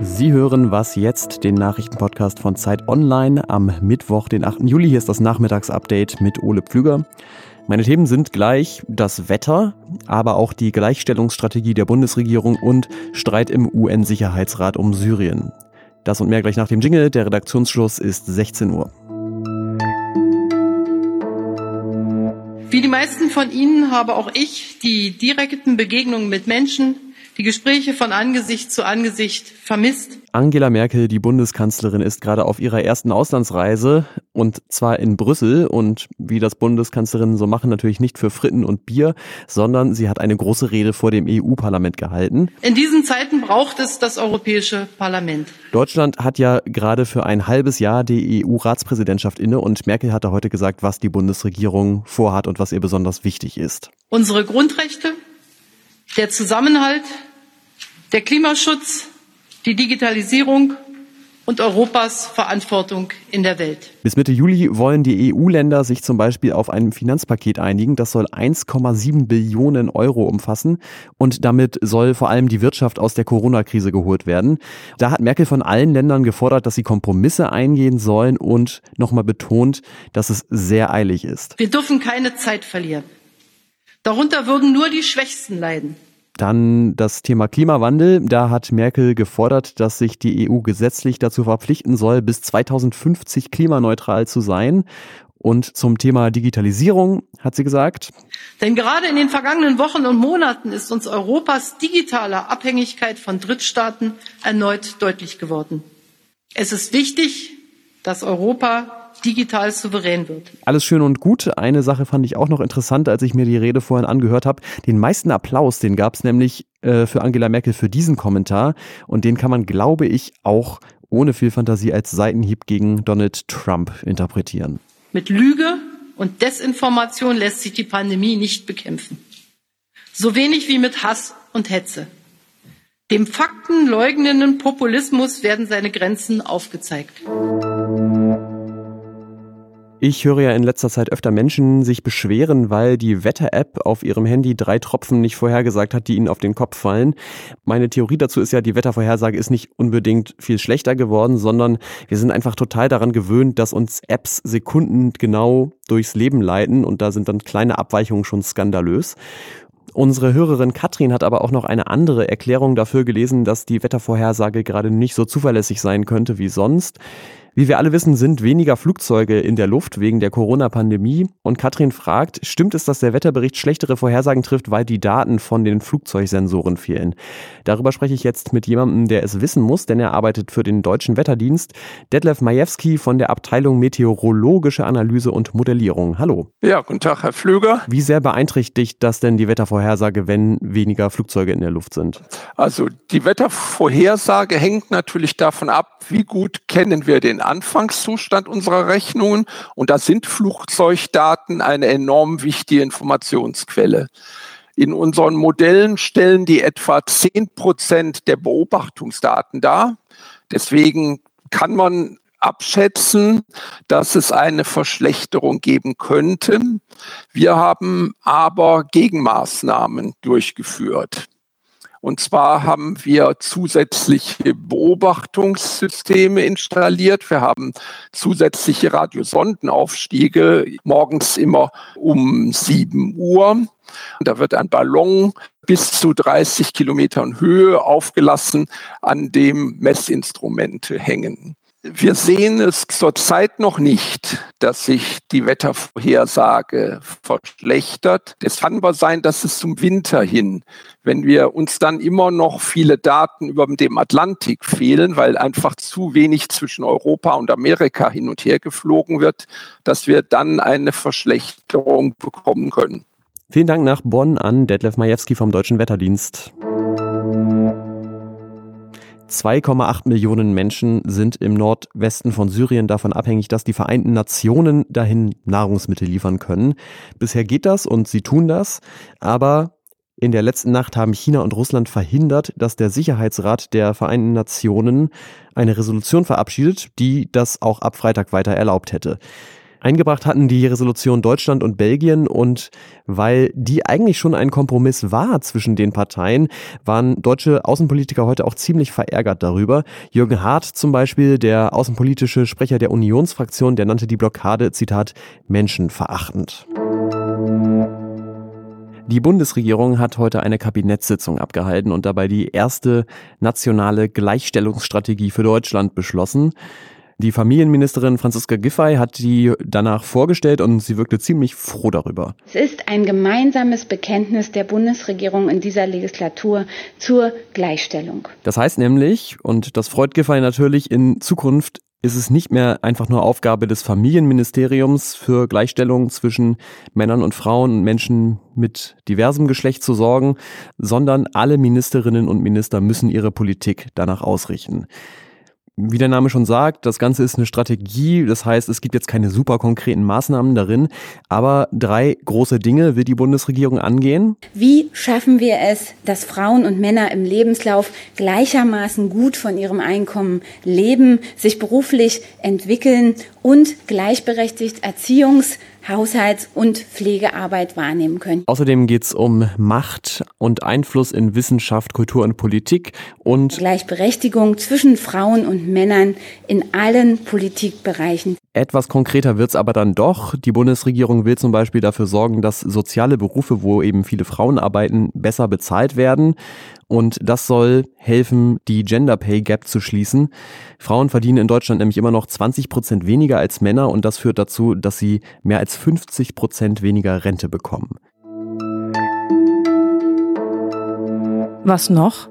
Sie hören Was jetzt, den Nachrichtenpodcast von Zeit Online am Mittwoch, den 8. Juli. Hier ist das Nachmittagsupdate mit Ole Pflüger. Meine Themen sind gleich das Wetter, aber auch die Gleichstellungsstrategie der Bundesregierung und Streit im UN-Sicherheitsrat um Syrien. Das und mehr gleich nach dem Jingle. Der Redaktionsschluss ist 16 Uhr. Wie die meisten von Ihnen habe auch ich die direkten Begegnungen mit Menschen, die Gespräche von Angesicht zu Angesicht vermisst. Angela Merkel, die Bundeskanzlerin, ist gerade auf ihrer ersten Auslandsreise und zwar in Brüssel und wie das Bundeskanzlerinnen so machen, natürlich nicht für Fritten und Bier, sondern sie hat eine große Rede vor dem EU-Parlament gehalten. In diesen Zeiten braucht es das Europäische Parlament. Deutschland hat ja gerade für ein halbes Jahr die EU-Ratspräsidentschaft inne und Merkel hatte heute gesagt, was die Bundesregierung vorhat und was ihr besonders wichtig ist. Unsere Grundrechte, der Zusammenhalt, der Klimaschutz, die Digitalisierung und Europas Verantwortung in der Welt. Bis Mitte Juli wollen die EU-Länder sich zum Beispiel auf ein Finanzpaket einigen. Das soll 1,7 Billionen Euro umfassen und damit soll vor allem die Wirtschaft aus der Corona-Krise geholt werden. Da hat Merkel von allen Ländern gefordert, dass sie Kompromisse eingehen sollen und nochmal betont, dass es sehr eilig ist. Wir dürfen keine Zeit verlieren. Darunter würden nur die Schwächsten leiden. Dann das Thema Klimawandel. Da hat Merkel gefordert, dass sich die EU gesetzlich dazu verpflichten soll, bis 2050 klimaneutral zu sein. Und zum Thema Digitalisierung hat sie gesagt. Denn gerade in den vergangenen Wochen und Monaten ist uns Europas digitaler Abhängigkeit von Drittstaaten erneut deutlich geworden. Es ist wichtig, dass Europa digital souverän wird. Alles schön und gut. Eine Sache fand ich auch noch interessant, als ich mir die Rede vorhin angehört habe. Den meisten Applaus, den gab es nämlich äh, für Angela Merkel für diesen Kommentar. Und den kann man, glaube ich, auch ohne viel Fantasie als Seitenhieb gegen Donald Trump interpretieren. Mit Lüge und Desinformation lässt sich die Pandemie nicht bekämpfen. So wenig wie mit Hass und Hetze. Dem faktenleugnenden Populismus werden seine Grenzen aufgezeigt. Ich höre ja in letzter Zeit öfter Menschen sich beschweren, weil die Wetter-App auf ihrem Handy drei Tropfen nicht vorhergesagt hat, die ihnen auf den Kopf fallen. Meine Theorie dazu ist ja, die Wettervorhersage ist nicht unbedingt viel schlechter geworden, sondern wir sind einfach total daran gewöhnt, dass uns Apps sekundengenau durchs Leben leiten und da sind dann kleine Abweichungen schon skandalös. Unsere Hörerin Katrin hat aber auch noch eine andere Erklärung dafür gelesen, dass die Wettervorhersage gerade nicht so zuverlässig sein könnte wie sonst. Wie wir alle wissen, sind weniger Flugzeuge in der Luft wegen der Corona-Pandemie. Und Katrin fragt, stimmt es, dass der Wetterbericht schlechtere Vorhersagen trifft, weil die Daten von den Flugzeugsensoren fehlen? Darüber spreche ich jetzt mit jemandem, der es wissen muss, denn er arbeitet für den Deutschen Wetterdienst. Detlef Majewski von der Abteilung Meteorologische Analyse und Modellierung. Hallo. Ja, guten Tag, Herr Flüger. Wie sehr beeinträchtigt das denn die Wettervorhersage, wenn weniger Flugzeuge in der Luft sind? Also die Wettervorhersage hängt natürlich davon ab, wie gut kennen wir den Anfangszustand unserer Rechnungen und da sind Flugzeugdaten eine enorm wichtige Informationsquelle. In unseren Modellen stellen die etwa zehn Prozent der Beobachtungsdaten dar. Deswegen kann man abschätzen, dass es eine Verschlechterung geben könnte. Wir haben aber Gegenmaßnahmen durchgeführt. Und zwar haben wir zusätzliche Beobachtungssysteme installiert. Wir haben zusätzliche Radiosondenaufstiege morgens immer um 7 Uhr. Da wird ein Ballon bis zu 30 Kilometern Höhe aufgelassen, an dem Messinstrumente hängen. Wir sehen es zurzeit noch nicht, dass sich die Wettervorhersage verschlechtert. Es kann aber sein, dass es zum Winter hin, wenn wir uns dann immer noch viele Daten über dem Atlantik fehlen, weil einfach zu wenig zwischen Europa und Amerika hin und her geflogen wird, dass wir dann eine Verschlechterung bekommen können. Vielen Dank nach Bonn an Detlef Majewski vom Deutschen Wetterdienst. 2,8 Millionen Menschen sind im Nordwesten von Syrien davon abhängig, dass die Vereinten Nationen dahin Nahrungsmittel liefern können. Bisher geht das und sie tun das, aber in der letzten Nacht haben China und Russland verhindert, dass der Sicherheitsrat der Vereinten Nationen eine Resolution verabschiedet, die das auch ab Freitag weiter erlaubt hätte. Eingebracht hatten die Resolution Deutschland und Belgien und weil die eigentlich schon ein Kompromiss war zwischen den Parteien, waren deutsche Außenpolitiker heute auch ziemlich verärgert darüber. Jürgen Hart zum Beispiel, der außenpolitische Sprecher der Unionsfraktion, der nannte die Blockade, Zitat, menschenverachtend. Die Bundesregierung hat heute eine Kabinettssitzung abgehalten und dabei die erste nationale Gleichstellungsstrategie für Deutschland beschlossen. Die Familienministerin Franziska Giffey hat die danach vorgestellt und sie wirkte ziemlich froh darüber. Es ist ein gemeinsames Bekenntnis der Bundesregierung in dieser Legislatur zur Gleichstellung. Das heißt nämlich, und das freut Giffey natürlich, in Zukunft ist es nicht mehr einfach nur Aufgabe des Familienministeriums für Gleichstellung zwischen Männern und Frauen und Menschen mit diversem Geschlecht zu sorgen, sondern alle Ministerinnen und Minister müssen ihre Politik danach ausrichten. Wie der Name schon sagt, das Ganze ist eine Strategie. Das heißt, es gibt jetzt keine super konkreten Maßnahmen darin. Aber drei große Dinge will die Bundesregierung angehen. Wie schaffen wir es, dass Frauen und Männer im Lebenslauf gleichermaßen gut von ihrem Einkommen leben, sich beruflich entwickeln und gleichberechtigt Erziehungs- Haushalts- und Pflegearbeit wahrnehmen können. Außerdem geht es um Macht und Einfluss in Wissenschaft, Kultur und Politik und Gleichberechtigung zwischen Frauen und Männern in allen Politikbereichen. Etwas konkreter wird's aber dann doch. Die Bundesregierung will zum Beispiel dafür sorgen, dass soziale Berufe, wo eben viele Frauen arbeiten, besser bezahlt werden. Und das soll helfen, die Gender Pay Gap zu schließen. Frauen verdienen in Deutschland nämlich immer noch 20 Prozent weniger als Männer und das führt dazu, dass sie mehr als 50 Prozent weniger Rente bekommen. Was noch?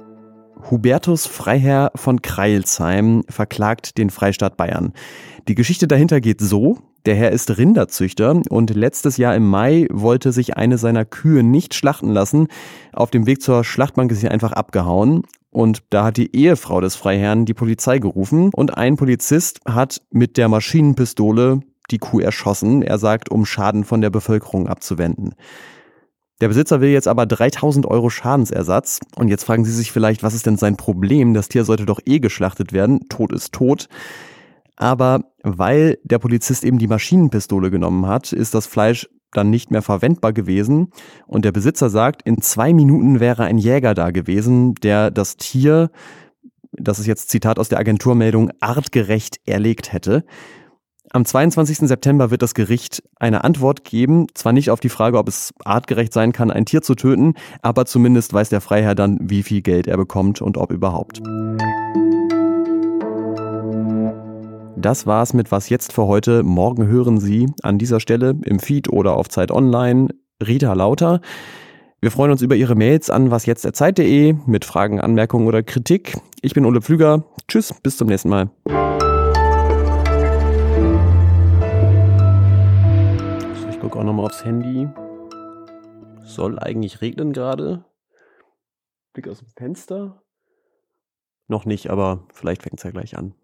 Hubertus Freiherr von Kreilsheim verklagt den Freistaat Bayern. Die Geschichte dahinter geht so. Der Herr ist Rinderzüchter und letztes Jahr im Mai wollte sich eine seiner Kühe nicht schlachten lassen. Auf dem Weg zur Schlachtbank ist sie einfach abgehauen. Und da hat die Ehefrau des Freiherrn die Polizei gerufen und ein Polizist hat mit der Maschinenpistole die Kuh erschossen. Er sagt, um Schaden von der Bevölkerung abzuwenden. Der Besitzer will jetzt aber 3000 Euro Schadensersatz. Und jetzt fragen Sie sich vielleicht, was ist denn sein Problem? Das Tier sollte doch eh geschlachtet werden. Tod ist tot. Aber weil der Polizist eben die Maschinenpistole genommen hat, ist das Fleisch dann nicht mehr verwendbar gewesen. Und der Besitzer sagt, in zwei Minuten wäre ein Jäger da gewesen, der das Tier, das ist jetzt Zitat aus der Agenturmeldung, artgerecht erlegt hätte. Am 22. September wird das Gericht eine Antwort geben, zwar nicht auf die Frage, ob es artgerecht sein kann, ein Tier zu töten, aber zumindest weiß der Freiherr dann, wie viel Geld er bekommt und ob überhaupt. Das war's mit Was jetzt für heute. Morgen hören Sie an dieser Stelle im Feed oder auf Zeit Online Rita Lauter. Wir freuen uns über Ihre Mails an wasjetzt.zeit.de mit Fragen, Anmerkungen oder Kritik. Ich bin Ole Pflüger. Tschüss, bis zum nächsten Mal. Gucke auch nochmal aufs Handy. Soll eigentlich regnen gerade. Blick aus dem Fenster. Noch nicht, aber vielleicht fängt es ja gleich an.